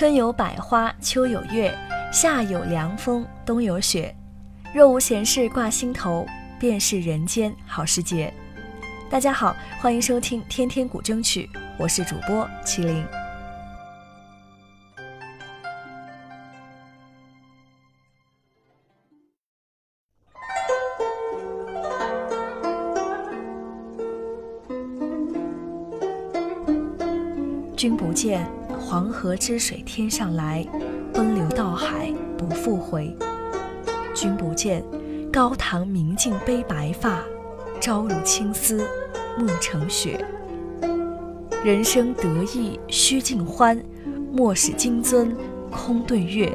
春有百花，秋有月，夏有凉风，冬有雪。若无闲事挂心头，便是人间好时节。大家好，欢迎收听《天天古筝曲》，我是主播麒麟。君不见，黄河之水天上来，奔流到海不复回。君不见，高堂明镜悲白发，朝如青丝暮成雪。人生得意须尽欢，莫使金樽空对月。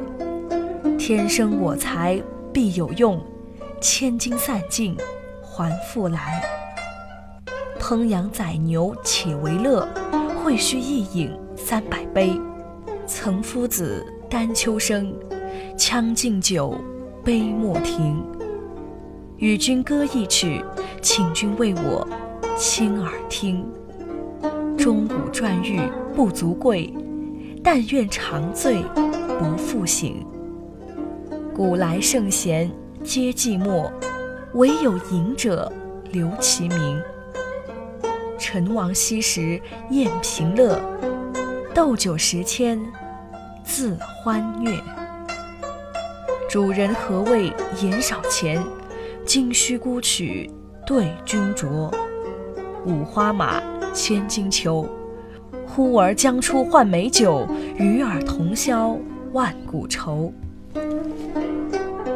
天生我材必有用，千金散尽还复来。烹羊宰牛且为乐。会须一饮三百杯，岑夫子，丹丘生，将进酒，杯莫停。与君歌一曲，请君为我倾耳听。钟鼓馔玉不足贵，但愿长醉不复醒。古来圣贤皆寂寞，惟有饮者留其名。陈王昔时宴平乐，斗酒十千恣欢谑。主人何为言少钱？径须沽取对君酌。五花马，千金裘，呼儿将出换美酒，与尔同销万古愁。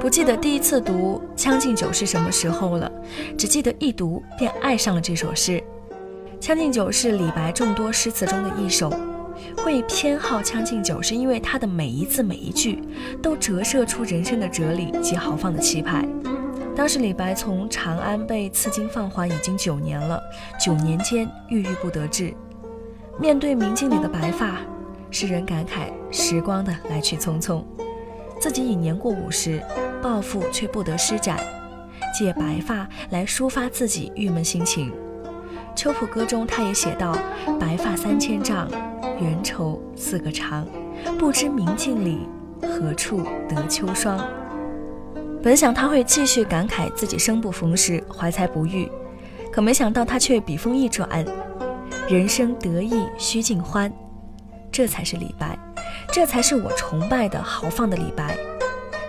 不记得第一次读《将进酒》是什么时候了，只记得一读便爱上了这首诗。《将进酒》是李白众多诗词中的一首，会偏好《将进酒》，是因为它的每一字每一句都折射出人生的哲理及豪放的气派。当时李白从长安被赐金放还已经九年了，九年间郁郁不得志。面对明镜里的白发，诗人感慨时光的来去匆匆，自己已年过五十，抱负却不得施展，借白发来抒发自己郁闷心情。《秋浦歌》中，他也写道：“白发三千丈，缘愁似个长。不知明镜里，何处得秋霜。”本想他会继续感慨自己生不逢时，怀才不遇，可没想到他却笔锋一转：“人生得意须尽欢。”这才是李白，这才是我崇拜的豪放的李白。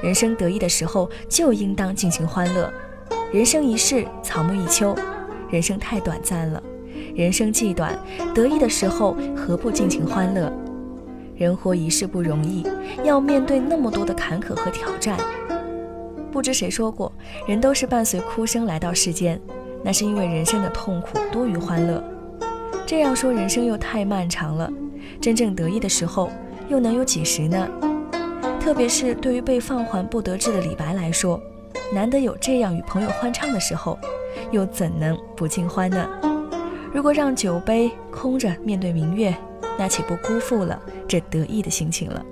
人生得意的时候，就应当尽情欢乐。人生一世，草木一秋。人生太短暂了，人生既短，得意的时候何不尽情欢乐？人活一世不容易，要面对那么多的坎坷和挑战。不知谁说过，人都是伴随哭声来到世间，那是因为人生的痛苦多于欢乐。这样说，人生又太漫长了。真正得意的时候，又能有几时呢？特别是对于被放还不得志的李白来说，难得有这样与朋友欢唱的时候。又怎能不尽欢呢？如果让酒杯空着面对明月，那岂不辜负了这得意的心情了？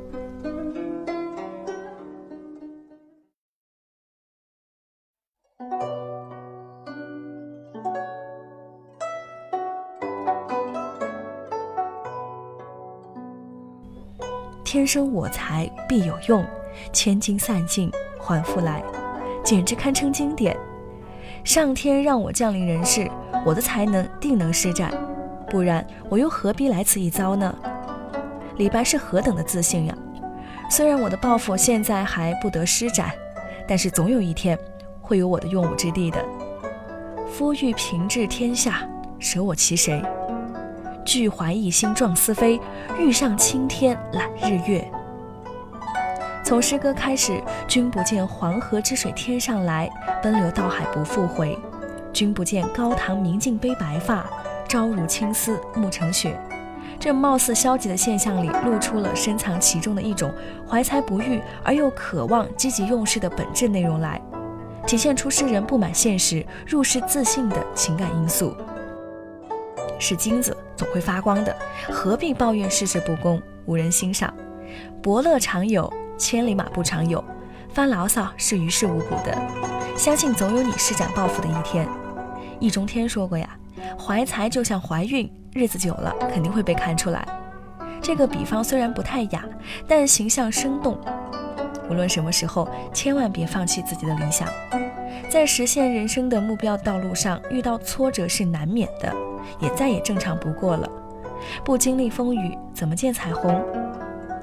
天生我材必有用，千金散尽还复来，简直堪称经典。上天让我降临人世，我的才能定能施展，不然我又何必来此一遭呢？李白是何等的自信呀！虽然我的抱负现在还不得施展，但是总有一天会有我的用武之地的。夫欲平治天下，舍我其谁？俱怀一心壮思飞，欲上青天揽日月。从诗歌开始，君不见黄河之水天上来，奔流到海不复回。君不见高堂明镜悲白发，朝如青丝暮成雪。这貌似消极的现象里，露出了深藏其中的一种怀才不遇而又渴望积极用事的本质内容来，体现出诗人不满现实、入世自信的情感因素。是金子总会发光的，何必抱怨世事不公、无人欣赏？伯乐常有。千里马不常有，发牢骚是于事无补的。相信总有你施展抱负的一天。易中天说过呀，怀才就像怀孕，日子久了肯定会被看出来。这个比方虽然不太雅，但形象生动。无论什么时候，千万别放弃自己的理想。在实现人生的目标道路上，遇到挫折是难免的，也再也正常不过了。不经历风雨，怎么见彩虹？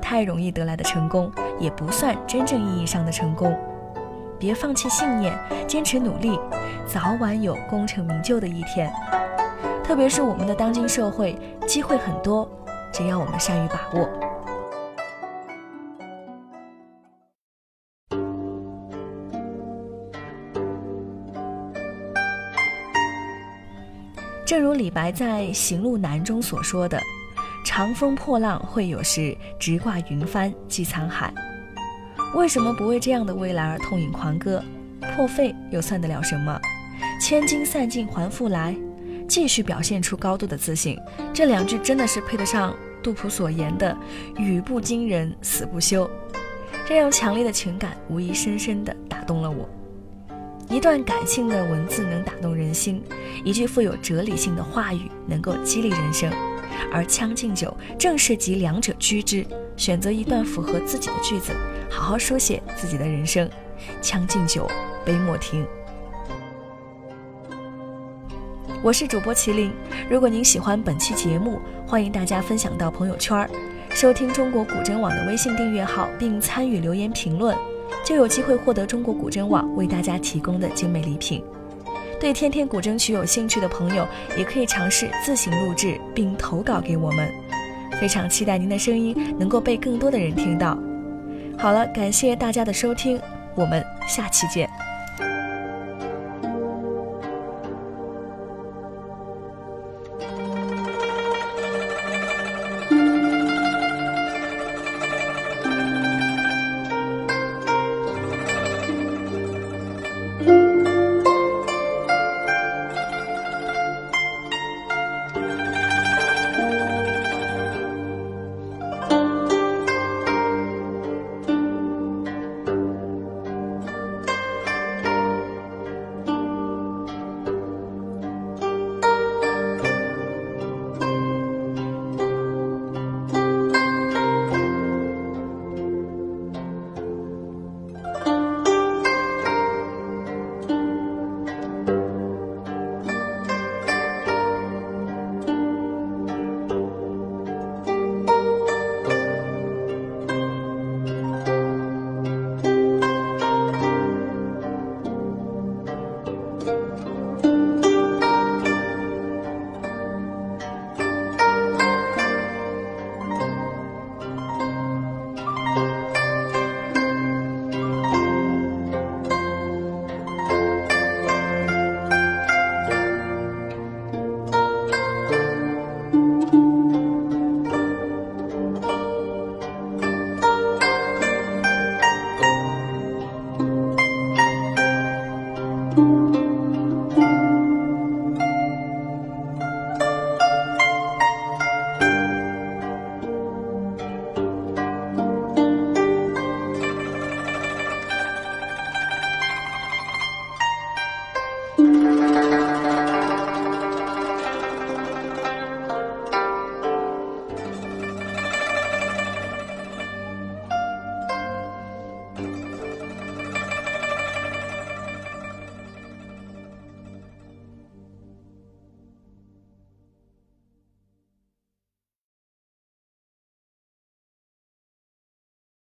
太容易得来的成功，也不算真正意义上的成功。别放弃信念，坚持努力，早晚有功成名就的一天。特别是我们的当今社会，机会很多，只要我们善于把握。正如李白在《行路难》中所说的：“长风破浪会有时，直挂云帆济沧海。”为什么不为这样的未来而痛饮狂歌？破费又算得了什么？千金散尽还复来，继续表现出高度的自信。这两句真的是配得上杜甫所言的“语不惊人死不休”。这样强烈的情感，无疑深深地打动了我。一段感性的文字能打动人心，一句富有哲理性的话语能够激励人生，而《将进酒》正是集两者居之。选择一段符合自己的句子，好好书写自己的人生。将进酒，杯莫停。我是主播麒麟，如果您喜欢本期节目，欢迎大家分享到朋友圈，收听中国古筝网的微信订阅号，并参与留言评论。就有机会获得中国古筝网为大家提供的精美礼品。对天天古筝曲有兴趣的朋友，也可以尝试自行录制并投稿给我们。非常期待您的声音能够被更多的人听到。好了，感谢大家的收听，我们下期见。